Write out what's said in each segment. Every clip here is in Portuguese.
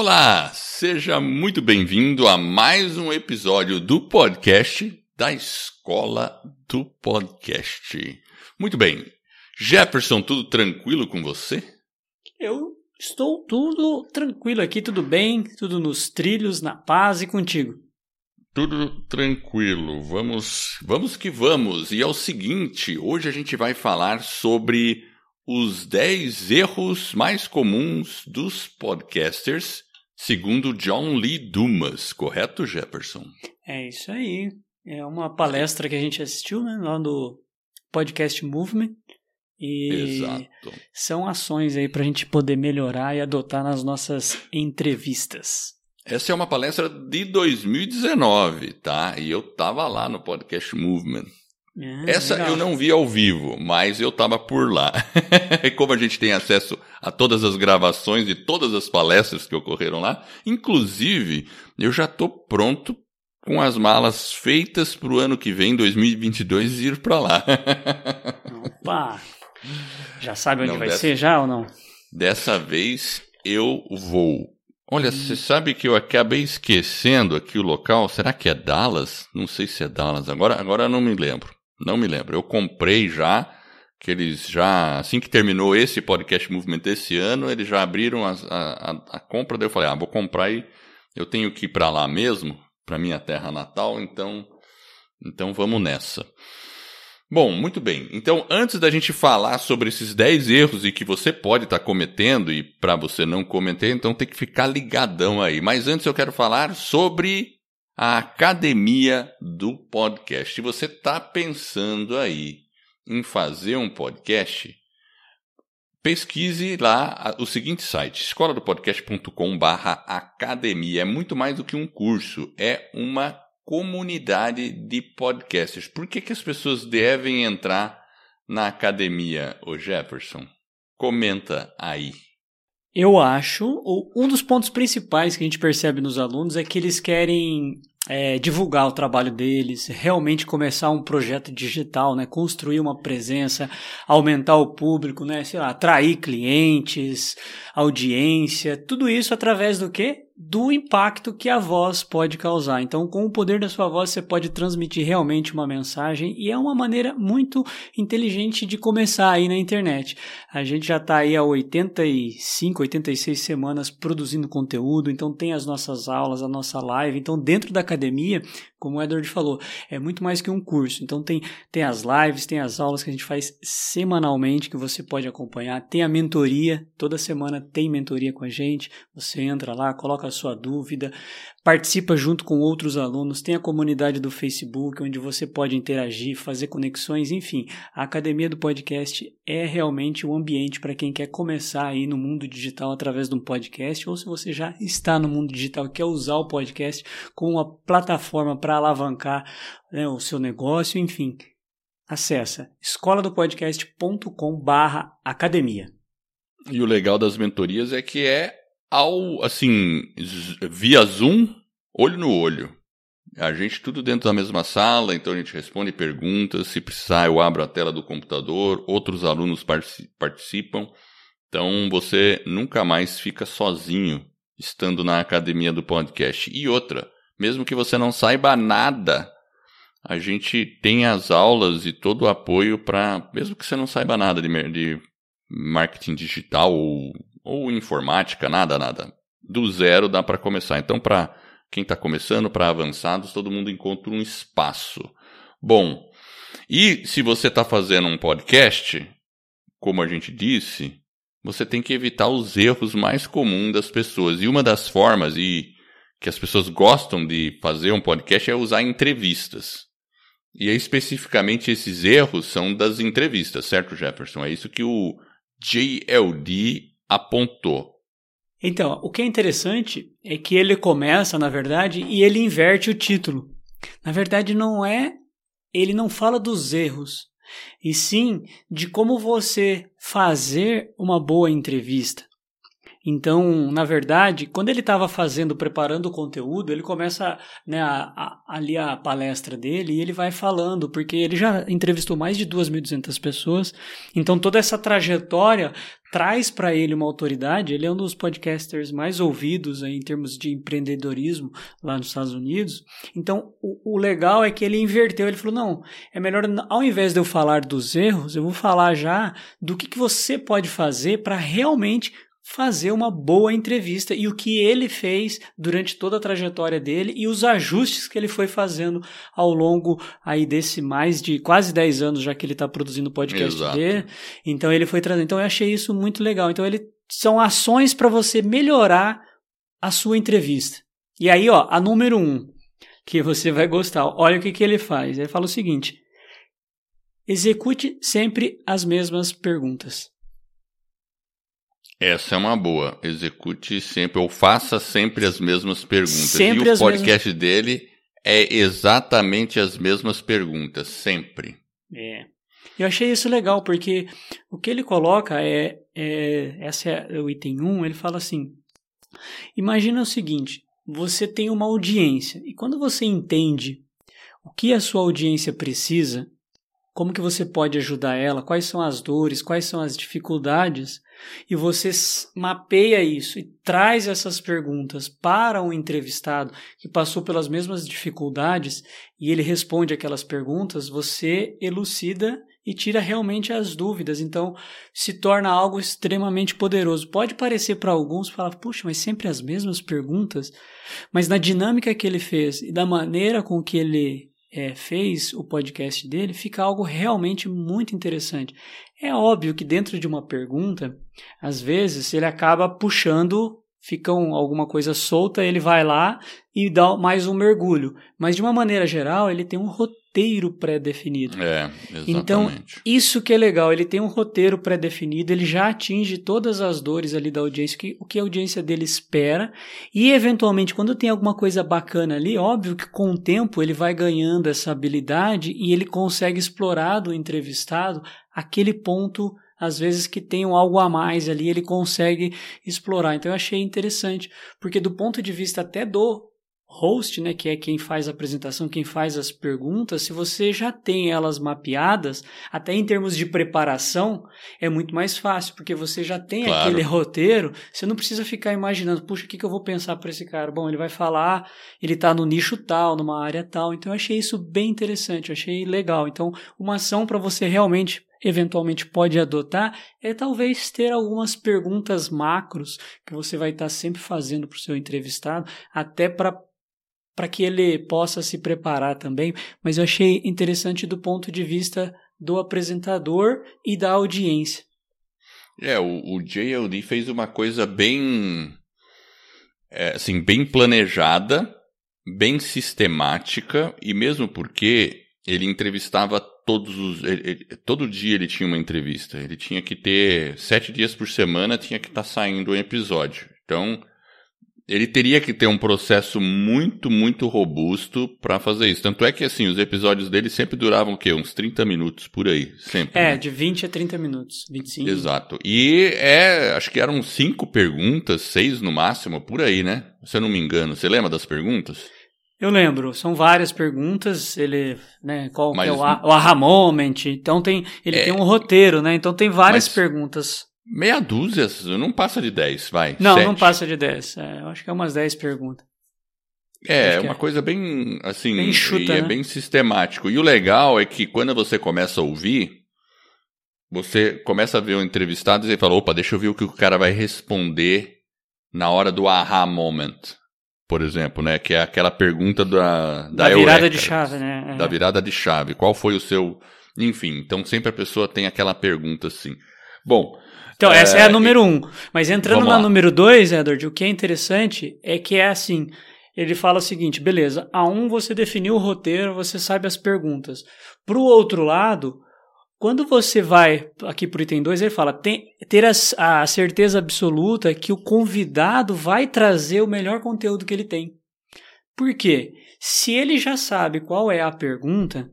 Olá, seja muito bem-vindo a mais um episódio do podcast da Escola do Podcast. Muito bem. Jefferson, tudo tranquilo com você? Eu estou tudo tranquilo aqui, tudo bem, tudo nos trilhos, na paz e contigo. Tudo tranquilo. Vamos, vamos que vamos. E é o seguinte, hoje a gente vai falar sobre os 10 erros mais comuns dos podcasters segundo John Lee Dumas, correto, Jefferson? É isso aí. É uma palestra que a gente assistiu né, lá do Podcast Movement. E Exato. são ações aí para a gente poder melhorar e adotar nas nossas entrevistas. Essa é uma palestra de 2019, tá? E eu tava lá no Podcast Movement. Ah, Essa legal. eu não vi ao vivo, mas eu tava por lá. e como a gente tem acesso a todas as gravações de todas as palestras que ocorreram lá, inclusive eu já tô pronto com as malas feitas para o ano que vem, 2022, ir para lá. Opa! Já sabe onde Não, vai dessa- ser já ou não? Dessa vez eu vou. Olha, você sabe que eu acabei esquecendo aqui o local. Será que é Dallas? Não sei se é Dallas. Agora, agora eu não me lembro. Não me lembro. Eu comprei já, que eles já, assim que terminou esse podcast movement desse ano, eles já abriram a, a, a compra. Daí eu falei, ah, vou comprar e eu tenho que ir para lá mesmo, para minha terra natal. Então, então vamos nessa. Bom, muito bem. Então, antes da gente falar sobre esses 10 erros e que você pode estar cometendo e para você não cometer, então tem que ficar ligadão aí. Mas antes eu quero falar sobre a academia do podcast. Se você está pensando aí em fazer um podcast, pesquise lá o seguinte site, escoladopodcast.com barra academia. É muito mais do que um curso, é uma comunidade de podcasters. Por que, que as pessoas devem entrar na academia, ô Jefferson? Comenta aí. Eu acho, um dos pontos principais que a gente percebe nos alunos é que eles querem é, divulgar o trabalho deles, realmente começar um projeto digital, né? construir uma presença, aumentar o público, né? sei lá, atrair clientes, audiência, tudo isso através do quê? Do impacto que a voz pode causar. Então, com o poder da sua voz, você pode transmitir realmente uma mensagem e é uma maneira muito inteligente de começar aí na internet. A gente já está aí há 85, 86 semanas produzindo conteúdo, então tem as nossas aulas, a nossa live. Então, dentro da academia, como o Edward falou, é muito mais que um curso. Então, tem, tem as lives, tem as aulas que a gente faz semanalmente que você pode acompanhar. Tem a mentoria, toda semana tem mentoria com a gente. Você entra lá, coloca a sua dúvida, participa junto com outros alunos. Tem a comunidade do Facebook, onde você pode interagir, fazer conexões, enfim. A academia do podcast é realmente um ambiente para quem quer começar aí no mundo digital através de um podcast, ou se você já está no mundo digital e quer usar o podcast como uma plataforma para alavancar né, o seu negócio, enfim. Acessa escoladopodcast.com barra academia. E o legal das mentorias é que é ao, assim, via Zoom, olho no olho. A gente tudo dentro da mesma sala, então a gente responde perguntas. Se precisar, eu abro a tela do computador, outros alunos partici- participam. Então você nunca mais fica sozinho estando na academia do podcast. E outra, mesmo que você não saiba nada, a gente tem as aulas e todo o apoio para, mesmo que você não saiba nada de, de marketing digital ou, ou informática, nada, nada. Do zero dá para começar. Então, para quem está começando, para avançados, todo mundo encontra um espaço. Bom, e se você está fazendo um podcast, como a gente disse, você tem que evitar os erros mais comuns das pessoas. E uma das formas e que as pessoas gostam de fazer um podcast é usar entrevistas. E aí, especificamente esses erros são das entrevistas, certo, Jefferson? É isso que o JLD apontou. Então, o que é interessante é que ele começa, na verdade, e ele inverte o título. Na verdade, não é. Ele não fala dos erros, e sim de como você fazer uma boa entrevista. Então, na verdade, quando ele estava fazendo, preparando o conteúdo, ele começa né, a, a, ali a palestra dele e ele vai falando, porque ele já entrevistou mais de 2.200 pessoas. Então, toda essa trajetória traz para ele uma autoridade. Ele é um dos podcasters mais ouvidos aí, em termos de empreendedorismo lá nos Estados Unidos. Então, o, o, legal é que ele inverteu. Ele falou: não, é melhor, ao invés de eu falar dos erros, eu vou falar já do que, que você pode fazer para realmente fazer uma boa entrevista e o que ele fez durante toda a trajetória dele e os ajustes que ele foi fazendo ao longo aí desse mais de quase 10 anos já que ele está produzindo o podcast Exato. dele. Então ele foi trazendo. Então eu achei isso muito legal. Então ele são ações para você melhorar a sua entrevista. E aí, ó, a número um, que você vai gostar. Olha o que, que ele faz. Ele fala o seguinte: execute sempre as mesmas perguntas. Essa é uma boa. Execute sempre, ou faça sempre as mesmas perguntas. Sempre e o podcast mesmas... dele é exatamente as mesmas perguntas, sempre. É. Eu achei isso legal, porque o que ele coloca é. é essa é o item 1, ele fala assim: imagina o seguinte, você tem uma audiência, e quando você entende o que a sua audiência precisa, como que você pode ajudar ela, quais são as dores, quais são as dificuldades, e você mapeia isso e traz essas perguntas para um entrevistado que passou pelas mesmas dificuldades e ele responde aquelas perguntas, você elucida e tira realmente as dúvidas. Então, se torna algo extremamente poderoso. Pode parecer para alguns, falar, puxa, mas sempre as mesmas perguntas. Mas na dinâmica que ele fez e da maneira com que ele é, fez o podcast dele, fica algo realmente muito interessante. É óbvio que dentro de uma pergunta, às vezes ele acaba puxando, fica um, alguma coisa solta, ele vai lá e dá mais um mergulho. Mas de uma maneira geral, ele tem um roteiro roteiro pré-definido. É, então, exatamente. Então, isso que é legal, ele tem um roteiro pré-definido, ele já atinge todas as dores ali da audiência, que, o que a audiência dele espera, e eventualmente, quando tem alguma coisa bacana ali, óbvio que com o tempo ele vai ganhando essa habilidade e ele consegue explorar do entrevistado aquele ponto às vezes que tem algo a mais ali, ele consegue explorar. Então eu achei interessante, porque do ponto de vista até do host, né, que é quem faz a apresentação, quem faz as perguntas, se você já tem elas mapeadas, até em termos de preparação, é muito mais fácil, porque você já tem claro. aquele roteiro, você não precisa ficar imaginando, puxa, o que, que eu vou pensar para esse cara? Bom, ele vai falar, ele está no nicho tal, numa área tal, então eu achei isso bem interessante, eu achei legal. Então, uma ação para você realmente eventualmente pode adotar é talvez ter algumas perguntas macros que você vai estar tá sempre fazendo para o seu entrevistado, até para para que ele possa se preparar também, mas eu achei interessante do ponto de vista do apresentador e da audiência. É, o, o JLD fez uma coisa bem, é, assim, bem planejada, bem sistemática, e mesmo porque ele entrevistava todos os. Ele, ele, todo dia ele tinha uma entrevista. Ele tinha que ter sete dias por semana, tinha que estar tá saindo um episódio. Então, ele teria que ter um processo muito, muito robusto para fazer isso. Tanto é que, assim, os episódios dele sempre duravam o quê? Uns 30 minutos por aí, sempre. É, né? de 20 a 30 minutos, 25. Exato. E é, acho que eram cinco perguntas, seis no máximo, por aí, né? Se eu não me engano. Você lembra das perguntas? Eu lembro, são várias perguntas, ele, né, qual Mas, é o, o aha moment, então tem, ele é, tem um roteiro, né, então tem várias perguntas. Meia dúzia, não passa de 10, vai. Não, não passa de 10. É, eu acho que é umas 10 perguntas. É, é uma é. coisa bem, assim, bem chuta, é né? bem sistemático. E o legal é que quando você começa a ouvir, você começa a ver o entrevistado e fala, opa, deixa eu ver o que o cara vai responder na hora do aha moment, por exemplo, né? Que é aquela pergunta da... Da, da virada Eureka, de chave, né? É. Da virada de chave. Qual foi o seu... Enfim, então sempre a pessoa tem aquela pergunta assim. Bom, então, essa é, é a número um. Mas entrando na número dois, Edward, o que é interessante é que é assim. Ele fala o seguinte, beleza, a um você definiu o roteiro, você sabe as perguntas. Para o outro lado, quando você vai aqui para o item 2, ele fala tem, ter a, a certeza absoluta que o convidado vai trazer o melhor conteúdo que ele tem. Por quê? Se ele já sabe qual é a pergunta,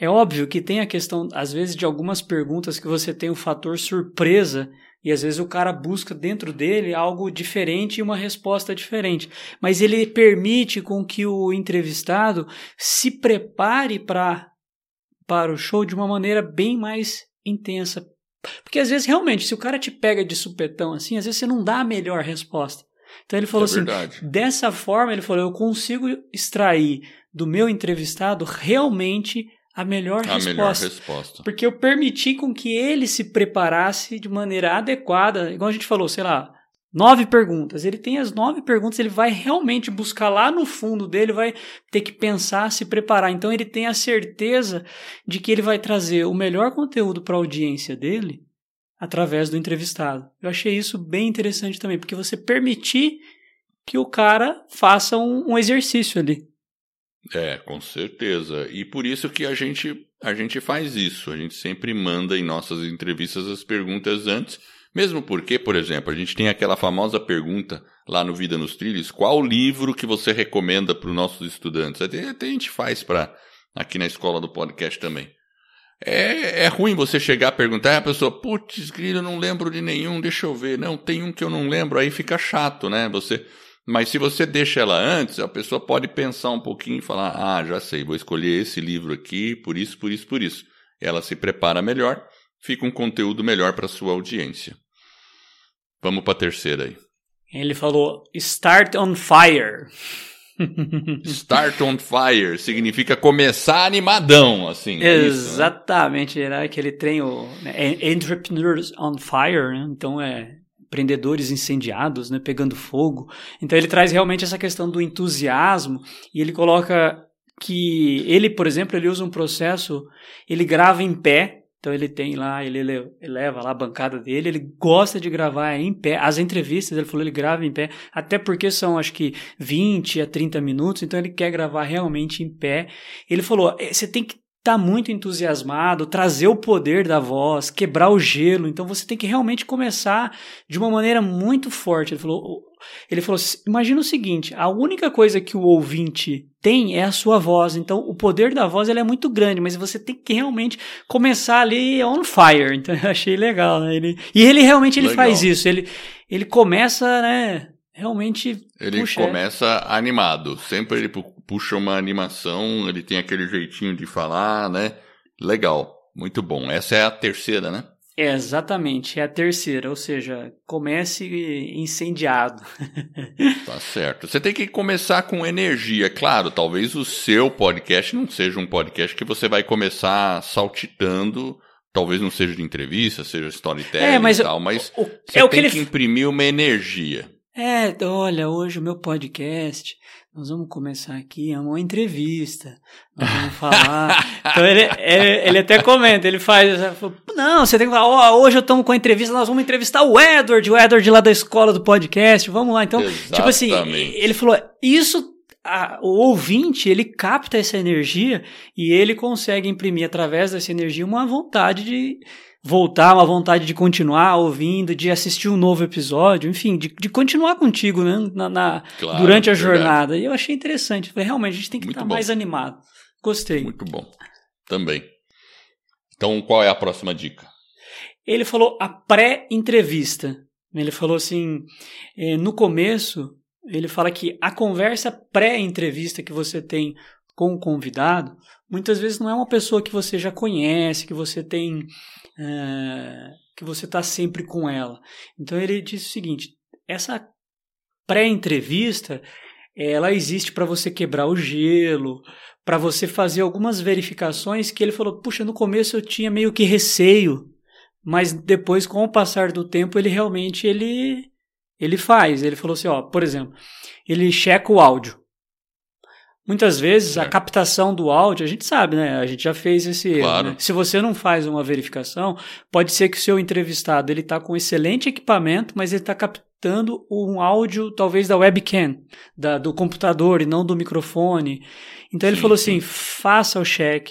é óbvio que tem a questão, às vezes, de algumas perguntas que você tem o fator surpresa e às vezes o cara busca dentro dele algo diferente e uma resposta diferente. Mas ele permite com que o entrevistado se prepare para para o show de uma maneira bem mais intensa. Porque às vezes realmente, se o cara te pega de supetão assim, às vezes você não dá a melhor resposta. Então ele falou é assim: verdade. dessa forma, ele falou, eu consigo extrair do meu entrevistado realmente a melhor a resposta. Melhor resposta. Porque eu permiti com que ele se preparasse de maneira adequada, igual a gente falou, sei lá, nove perguntas. Ele tem as nove perguntas, ele vai realmente buscar lá no fundo dele, vai ter que pensar, se preparar. Então ele tem a certeza de que ele vai trazer o melhor conteúdo para a audiência dele através do entrevistado. Eu achei isso bem interessante também, porque você permitir que o cara faça um, um exercício ali. É, com certeza. E por isso que a gente, a gente faz isso. A gente sempre manda em nossas entrevistas as perguntas antes. Mesmo porque, por exemplo, a gente tem aquela famosa pergunta lá no Vida nos Trilhos: qual livro que você recomenda para os nossos estudantes? Até, até a gente faz para aqui na escola do podcast também. É, é ruim você chegar a perguntar, a pessoa, putz, grilo, não lembro de nenhum, deixa eu ver. Não, tem um que eu não lembro, aí fica chato, né? Você mas se você deixa ela antes, a pessoa pode pensar um pouquinho e falar: ah, já sei, vou escolher esse livro aqui, por isso, por isso, por isso. Ela se prepara melhor, fica um conteúdo melhor para sua audiência. Vamos para a terceira aí. Ele falou: Start on fire. Start on fire significa começar animadão, assim. É Exatamente, isso, né? era aquele trem, o né? Entrepreneurs on Fire, né? então é empreendedores incendiados, né, pegando fogo. Então ele traz realmente essa questão do entusiasmo e ele coloca que ele, por exemplo, ele usa um processo, ele grava em pé, então ele tem lá, ele leva lá a bancada dele, ele gosta de gravar em pé. As entrevistas, ele falou, ele grava em pé, até porque são acho que 20 a 30 minutos, então ele quer gravar realmente em pé. Ele falou, é, você tem que tá muito entusiasmado, trazer o poder da voz, quebrar o gelo. Então você tem que realmente começar de uma maneira muito forte. Ele falou, ele falou: imagina o seguinte: a única coisa que o ouvinte tem é a sua voz. Então o poder da voz é muito grande, mas você tem que realmente começar ali on fire. Então eu achei legal, né? Ele, e ele realmente ele faz isso. Ele, ele começa, né? Realmente. Ele puxa, começa animado. Sempre ele puxa uma animação, ele tem aquele jeitinho de falar, né? Legal, muito bom. Essa é a terceira, né? É, exatamente, é a terceira, ou seja, comece incendiado. tá certo. Você tem que começar com energia, claro. Talvez o seu podcast não seja um podcast que você vai começar saltitando. Talvez não seja de entrevista, seja storytelling é, mas e tal, mas o, você é tem que, que imprimir uma energia. É, olha, hoje o meu podcast nós vamos começar aqui é uma entrevista, nós vamos falar. então ele, ele, ele, até comenta, ele faz, não, você tem que falar, oh, hoje eu estamos com a entrevista, nós vamos entrevistar o Edward, o Edward lá da escola do podcast, vamos lá. Então, Exatamente. tipo assim, ele falou, isso a, o ouvinte ele capta essa energia e ele consegue imprimir através dessa energia uma vontade de voltar, uma vontade de continuar ouvindo, de assistir um novo episódio, enfim, de, de continuar contigo né, na, na claro, durante a verdade. jornada. E eu achei interessante. Falei, realmente, a gente tem que estar mais animado. Gostei. Muito bom. Também. Então, qual é a próxima dica? Ele falou a pré-entrevista. Ele falou assim: eh, no começo, ele fala que a conversa pré-entrevista que você tem com o convidado, muitas vezes não é uma pessoa que você já conhece, que você tem é, que você está sempre com ela. Então ele disse o seguinte: essa pré-entrevista ela existe para você quebrar o gelo, para você fazer algumas verificações que ele falou, puxa, no começo eu tinha meio que receio, mas depois com o passar do tempo ele realmente ele ele faz. Ele falou assim, ó, por exemplo, ele checa o áudio. Muitas vezes a captação do áudio, a gente sabe, né? A gente já fez esse claro. Né? Se você não faz uma verificação, pode ser que o seu entrevistado ele está com excelente equipamento, mas ele está captando um áudio talvez da webcam, da, do computador e não do microfone. Então ele sim, falou assim: sim. faça o check.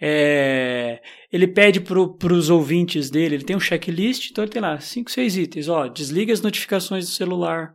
É, ele pede para os ouvintes dele, ele tem um checklist, então ele tem lá cinco, seis itens. Ó, desliga as notificações do celular,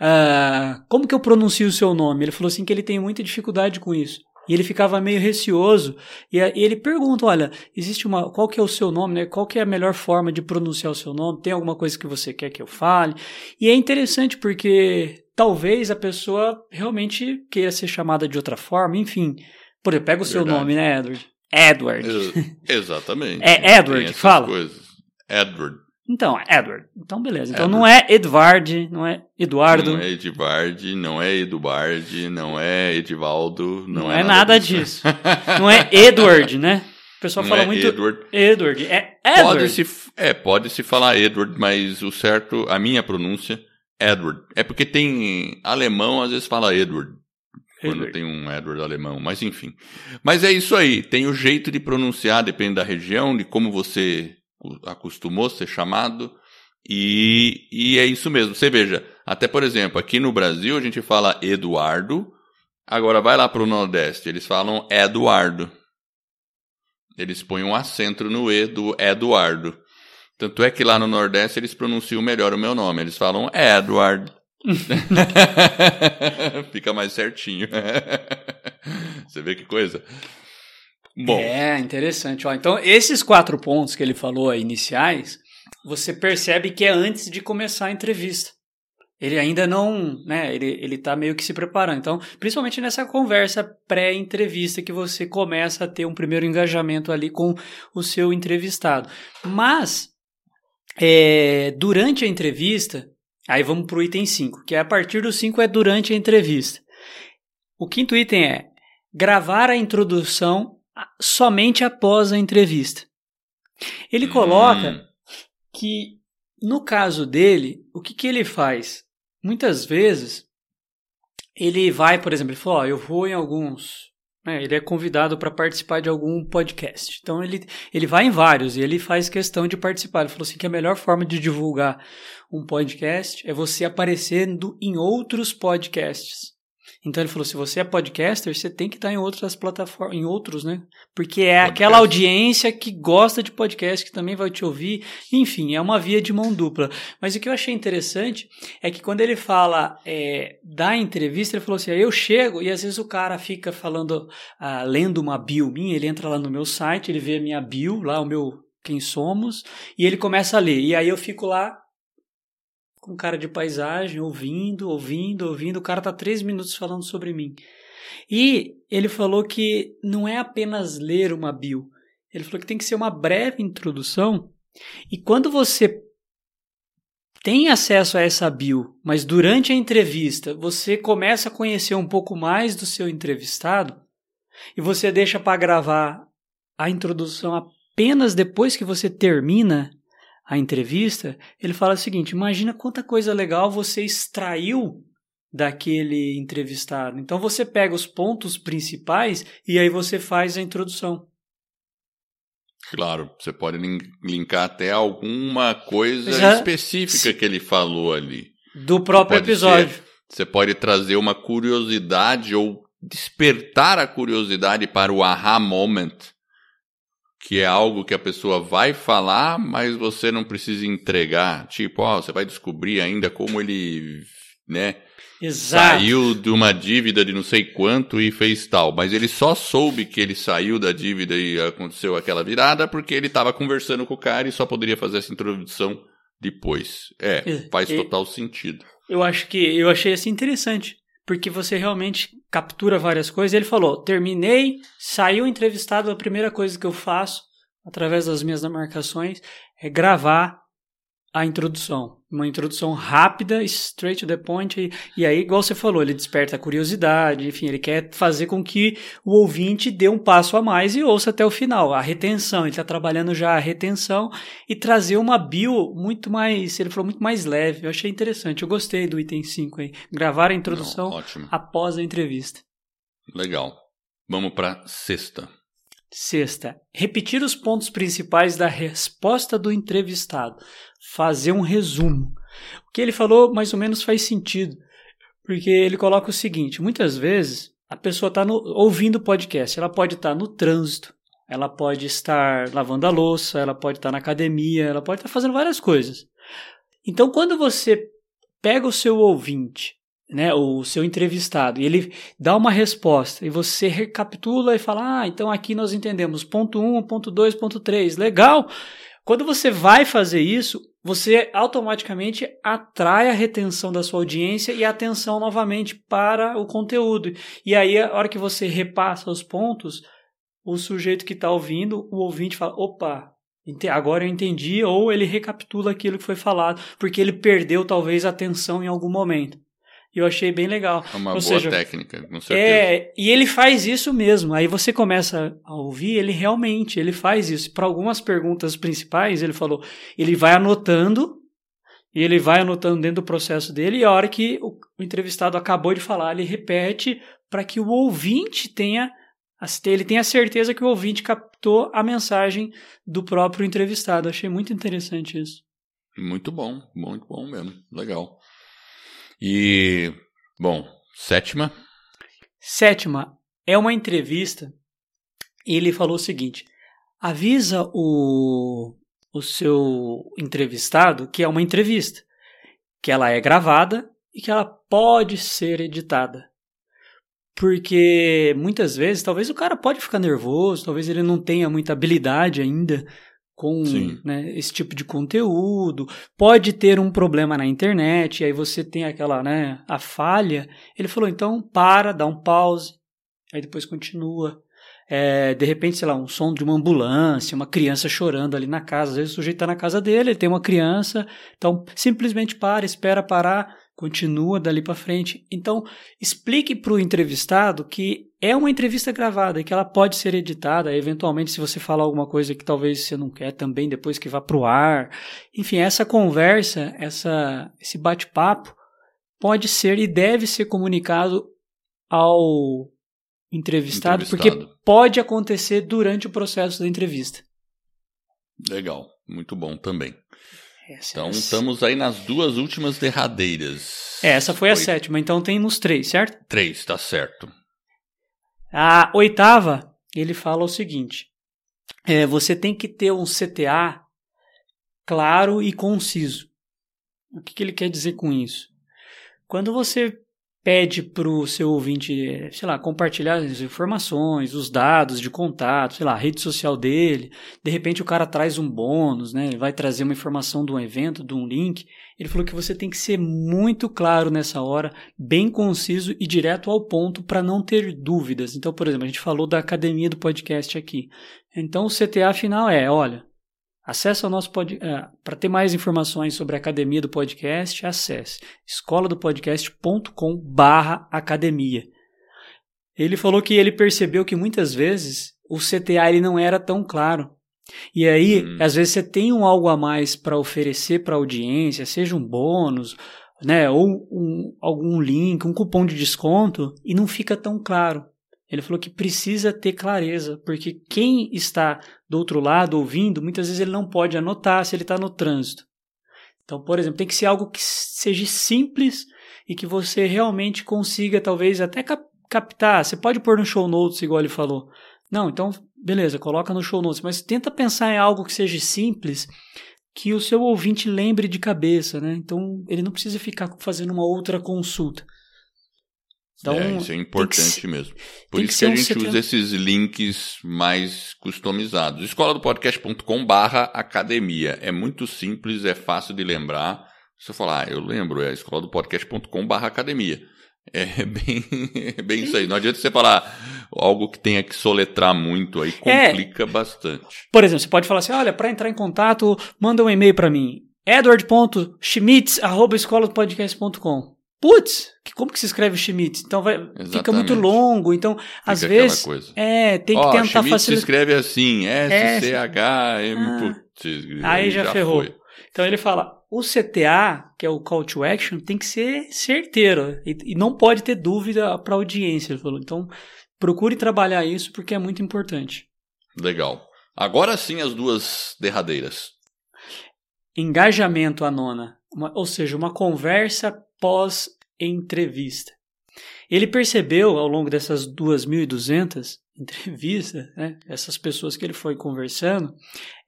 Uh, como que eu pronuncio o seu nome? Ele falou assim que ele tem muita dificuldade com isso. E ele ficava meio receoso. E, ele pergunta: olha, existe uma. Qual que é o seu nome, né? Qual que é a melhor forma de pronunciar o seu nome? Tem alguma coisa que você quer que eu fale? E é interessante porque talvez a pessoa realmente queira ser chamada de outra forma, enfim. Por exemplo, pega o seu Verdade. nome, né, Edward? Edward. Ex- Exatamente. É Edward que fala? Coisas. Edward. Então, Edward. Então, beleza. Então Edward. não é Edvard, não é Eduardo. Não é Edvard, não é Edubard, não é Edivaldo, não, Não é nada disso. Não é Edward, né? O pessoal Não fala é muito Edward. Edward. É Edward. Pode se, é, pode se falar Edward, mas o certo, a minha pronúncia, Edward. É porque tem alemão, às vezes fala Edward. Quando tem um Edward alemão, mas enfim. Mas é isso aí, tem o jeito de pronunciar, depende da região, de como você acostumou ser chamado. E, e é isso mesmo. Você veja, até por exemplo, aqui no Brasil a gente fala Eduardo, agora vai lá para o Nordeste, eles falam Eduardo. Eles põem um acento no E do Eduardo. Tanto é que lá no Nordeste eles pronunciam melhor o meu nome. Eles falam Edward. Fica mais certinho. Você vê que coisa? Bom, É, interessante. Ó, então, esses quatro pontos que ele falou iniciais, você percebe que é antes de começar a entrevista. Ele ainda não, né, ele, ele tá meio que se preparando. Então, principalmente nessa conversa pré-entrevista que você começa a ter um primeiro engajamento ali com o seu entrevistado. Mas, é, durante a entrevista, aí vamos pro item 5, que é a partir do 5 é durante a entrevista. O quinto item é gravar a introdução somente após a entrevista. Ele coloca Hum. que, no caso dele, o que, que ele faz? Muitas vezes, ele vai, por exemplo, ele falou: ó, eu vou em alguns. né, ele é convidado para participar de algum podcast. Então, ele, ele vai em vários e ele faz questão de participar. Ele falou assim: que a melhor forma de divulgar um podcast é você aparecendo em outros podcasts. Então ele falou: se você é podcaster, você tem que estar em outras plataformas, em outros, né? Porque é Podcast. aquela audiência que gosta de podcast, que também vai te ouvir. Enfim, é uma via de mão dupla. Mas o que eu achei interessante é que quando ele fala é, da entrevista, ele falou assim: eu chego e às vezes o cara fica falando, ah, lendo uma bio minha, ele entra lá no meu site, ele vê a minha bio, lá o meu quem somos, e ele começa a ler. E aí eu fico lá com cara de paisagem, ouvindo, ouvindo, ouvindo. O cara tá três minutos falando sobre mim. E ele falou que não é apenas ler uma bio. Ele falou que tem que ser uma breve introdução. E quando você tem acesso a essa bio, mas durante a entrevista você começa a conhecer um pouco mais do seu entrevistado e você deixa para gravar a introdução apenas depois que você termina a entrevista, ele fala o seguinte: imagina quanta coisa legal você extraiu daquele entrevistado. Então você pega os pontos principais e aí você faz a introdução. Claro, você pode lin- linkar até alguma coisa Já- específica se- que ele falou ali. Do próprio episódio. ser. Você pode trazer uma curiosidade ou despertar a curiosidade para o aha moment, que é algo que a pessoa vai falar, mas você não precisa entregar. Tipo, ó, você vai descobrir ainda como ele, né, Exato. saiu de uma dívida de não sei quanto e fez tal. Mas ele só soube que ele saiu da dívida e aconteceu aquela virada porque ele estava conversando com o cara e só poderia fazer essa introdução depois. É, E- faz total sentido. Eu acho que eu achei assim interessante, porque você realmente captura várias coisas. Ele falou: terminei, saiu entrevistado, a primeira coisa que eu faço, através das minhas marcações, é gravar a introdução. Uma introdução rápida, straight to the point. E, e aí, igual você falou, ele desperta a curiosidade, enfim, ele quer fazer com que o ouvinte dê um passo a mais e ouça até o final. A retenção, ele está trabalhando já a retenção e trazer uma bio muito mais, ele falou, muito mais leve. Eu achei interessante, eu gostei do item 5 aí. Gravar a introdução Não, após a entrevista. Legal. Vamos para sexta. Sexta, repetir os pontos principais da resposta do entrevistado. Fazer um resumo. O que ele falou mais ou menos faz sentido, porque ele coloca o seguinte: muitas vezes a pessoa está ouvindo o podcast, ela pode estar no trânsito, ela pode estar lavando a louça, ela pode estar na academia, ela pode estar fazendo várias coisas. Então, quando você pega o seu ouvinte né, o seu entrevistado, e ele dá uma resposta, e você recapitula e fala: Ah, então aqui nós entendemos ponto 1, ponto 2, ponto 3, legal. Quando você vai fazer isso, você automaticamente atrai a retenção da sua audiência e a atenção novamente para o conteúdo. E aí, a hora que você repassa os pontos, o sujeito que está ouvindo, o ouvinte fala: opa, agora eu entendi, ou ele recapitula aquilo que foi falado, porque ele perdeu talvez a atenção em algum momento. E eu achei bem legal. É uma Ou boa seja, técnica, com certeza. É, e ele faz isso mesmo. Aí você começa a ouvir, ele realmente, ele faz isso. Para algumas perguntas principais, ele falou, ele vai anotando, e ele vai anotando dentro do processo dele, e a hora que o, o entrevistado acabou de falar, ele repete para que o ouvinte tenha ele tenha certeza que o ouvinte captou a mensagem do próprio entrevistado. Achei muito interessante isso. Muito bom, muito bom mesmo. Legal. E, bom, sétima. Sétima é uma entrevista. Ele falou o seguinte: avisa o, o seu entrevistado que é uma entrevista, que ela é gravada e que ela pode ser editada. Porque muitas vezes, talvez o cara pode ficar nervoso, talvez ele não tenha muita habilidade ainda com né, esse tipo de conteúdo, pode ter um problema na internet, e aí você tem aquela, né, a falha. Ele falou, então para, dá um pause, aí depois continua. É, de repente, sei lá, um som de uma ambulância, uma criança chorando ali na casa. Às vezes o sujeito está na casa dele, ele tem uma criança, então simplesmente para, espera parar, continua dali para frente. Então, explique para o entrevistado que é uma entrevista gravada e que ela pode ser editada, eventualmente se você falar alguma coisa que talvez você não quer também depois que vá para o ar. Enfim, essa conversa, essa, esse bate-papo pode ser e deve ser comunicado ao entrevistado, entrevistado, porque pode acontecer durante o processo da entrevista. Legal, muito bom também. Essa então estamos aí nas duas últimas derradeiras. É, essa foi a sétima, então temos três, certo? Três, tá certo. A oitava, ele fala o seguinte: é, você tem que ter um CTA claro e conciso. O que, que ele quer dizer com isso? Quando você pede para o seu ouvinte, sei lá, compartilhar as informações, os dados de contato, sei lá, a rede social dele. De repente o cara traz um bônus, né? Ele vai trazer uma informação de um evento, de um link. Ele falou que você tem que ser muito claro nessa hora, bem conciso e direto ao ponto para não ter dúvidas. Então, por exemplo, a gente falou da academia do podcast aqui. Então o CTA final é, olha, Acesse o nosso podcast. É, Para ter mais informações sobre a academia do podcast, acesse escola do podcast.com barra academia. Ele falou que ele percebeu que muitas vezes o CTA ele não era tão claro. E aí, hum. às vezes você tem um algo a mais para oferecer para a audiência, seja um bônus, né, ou um, algum link, um cupom de desconto, e não fica tão claro. Ele falou que precisa ter clareza, porque quem está do outro lado ouvindo, muitas vezes ele não pode anotar se ele está no trânsito. Então, por exemplo, tem que ser algo que seja simples e que você realmente consiga, talvez, até cap captar. Você pode pôr no show notes, igual ele falou. Não, então, beleza, coloca no show notes, mas tenta pensar em algo que seja simples, que o seu ouvinte lembre de cabeça, né? Então, ele não precisa ficar fazendo uma outra consulta. Então, é, isso é importante que, mesmo. Por isso que, que a gente um usa esses links mais customizados. Escola do podcast.com barra academia. É muito simples, é fácil de lembrar. Você falar, ah, eu lembro, é escola do podcast.com barra academia. É bem, é bem isso aí. Não adianta você falar algo que tenha que soletrar muito, aí é. complica é, bastante. Por exemplo, você pode falar assim: olha, para entrar em contato, manda um e-mail para mim. edward.schmitz.escola-do-podcast.com Putz, como que se escreve Schmidt? Então vai, fica muito longo. Então, fica às vezes. Coisa. É, tem que oh, tentar facilitar. se escreve assim, S-C-H-M. Ah, aí já, já ferrou. Foi. Então ele fala: o CTA, que é o Call to Action, tem que ser certeiro. E, e não pode ter dúvida para a audiência. Ele falou. Então, procure trabalhar isso porque é muito importante. Legal. Agora sim as duas derradeiras. Engajamento, a nona. Uma, ou seja, uma conversa pós-entrevista. Ele percebeu ao longo dessas 2.200 entrevistas, né, essas pessoas que ele foi conversando,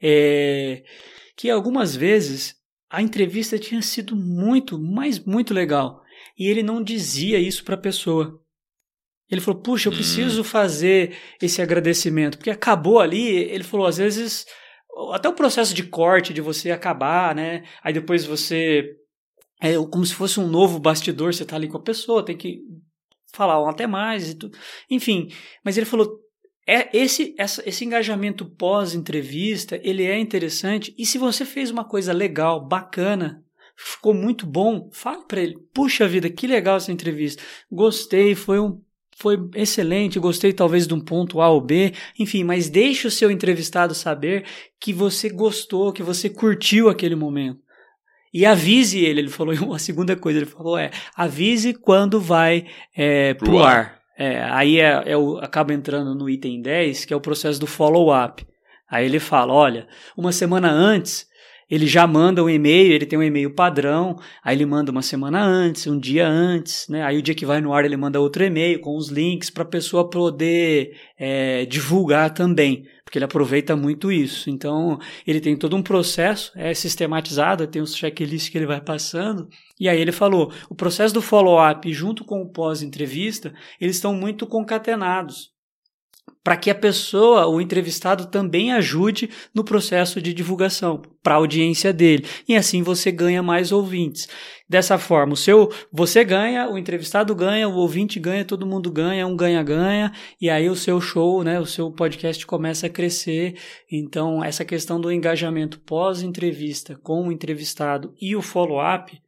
é, que algumas vezes a entrevista tinha sido muito, mas muito legal. e ele não dizia isso para a pessoa. Ele falou: Puxa, eu preciso fazer esse agradecimento, porque acabou ali. Ele falou: às vezes, até o processo de corte, de você acabar, né? Aí depois você. É como se fosse um novo bastidor, você tá ali com a pessoa, tem que falar um até mais e tudo. Enfim, mas ele falou: é esse, essa, esse engajamento pós-entrevista, ele é interessante. E se você fez uma coisa legal, bacana, ficou muito bom, fale para ele: Puxa vida, que legal essa entrevista. Gostei, foi um foi excelente, gostei talvez de um ponto A ou B, enfim, mas deixe o seu entrevistado saber que você gostou, que você curtiu aquele momento. E avise ele, ele falou uma segunda coisa, ele falou é, avise quando vai é, pro, pro ar. ar. É, aí é, é o, acaba entrando no item 10, que é o processo do follow-up. Aí ele fala, olha, uma semana antes ele já manda um e-mail, ele tem um e-mail padrão, aí ele manda uma semana antes, um dia antes, né? Aí o dia que vai no ar ele manda outro e-mail com os links para a pessoa poder é, divulgar também, porque ele aproveita muito isso. Então ele tem todo um processo, é sistematizado, tem os checklists que ele vai passando. E aí ele falou, o processo do follow-up junto com o pós-entrevista, eles estão muito concatenados para que a pessoa, o entrevistado, também ajude no processo de divulgação para a audiência dele. E assim você ganha mais ouvintes. Dessa forma, o seu, você ganha, o entrevistado ganha, o ouvinte ganha, todo mundo ganha, um ganha-ganha, e aí o seu show, né, o seu podcast começa a crescer. Então, essa questão do engajamento pós-entrevista com o entrevistado e o follow-up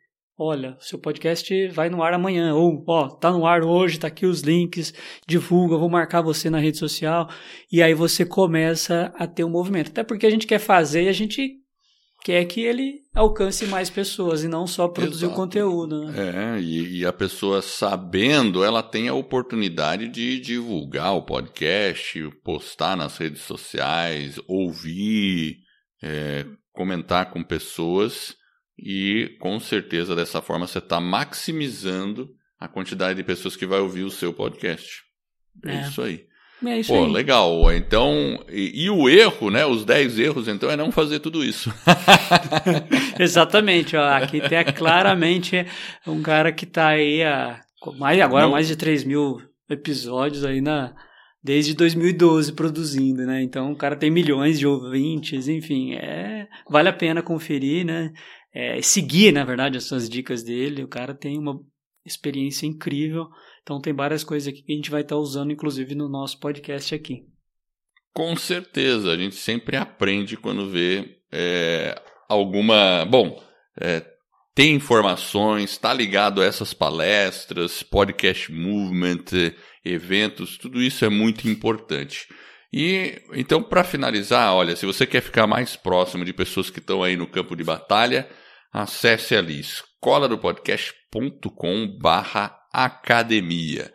olha, seu podcast vai no ar amanhã, ou, ó, tá no ar hoje, tá aqui os links, divulga, vou marcar você na rede social, e aí você começa a ter um movimento. Até porque a gente quer fazer e a gente quer que ele alcance mais pessoas e não só produzir Exato. o conteúdo. Né? É, e, e, a pessoa sabendo, ela tem a oportunidade de divulgar o podcast, postar nas redes sociais, ouvir, é, comentar com pessoas e com certeza dessa forma você está maximizando a quantidade de pessoas que vai ouvir o seu podcast. É, é isso aí. É isso Pô, aí. legal. Então, e, e, o erro, né? Os 10 erros, então, é não fazer tudo isso. Exatamente. Ó, aqui tem claramente um cara que está aí a, mais, agora não. mais de 3 mil episódios aí na, desde 2012 produzindo, né? Então o cara tem milhões de ouvintes, enfim, é vale a pena conferir, né? É, seguir, na verdade, as suas dicas dele. O cara tem uma experiência incrível. Então tem várias coisas aqui que a gente vai estar usando, inclusive, no nosso podcast aqui. Com certeza, a gente sempre aprende quando vê é, alguma. Bom, é, tem informações, está ligado a essas palestras, podcast movement, eventos, tudo isso é muito importante. E então, para finalizar, olha, se você quer ficar mais próximo de pessoas que estão aí no campo de batalha, acesse ali escola do podcast.com barra academia.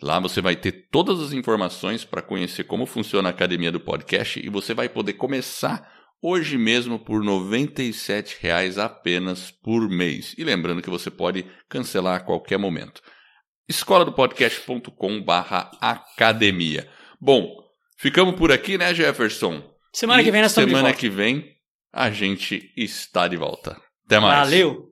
Lá você vai ter todas as informações para conhecer como funciona a academia do podcast e você vai poder começar hoje mesmo por R$ 97,00 apenas por mês. E lembrando que você pode cancelar a qualquer momento. escola do podcast.com barra academia. Bom, ficamos por aqui, né, Jefferson? Semana e que vem nós Semana que vem a gente está de volta. Até mais. Valeu!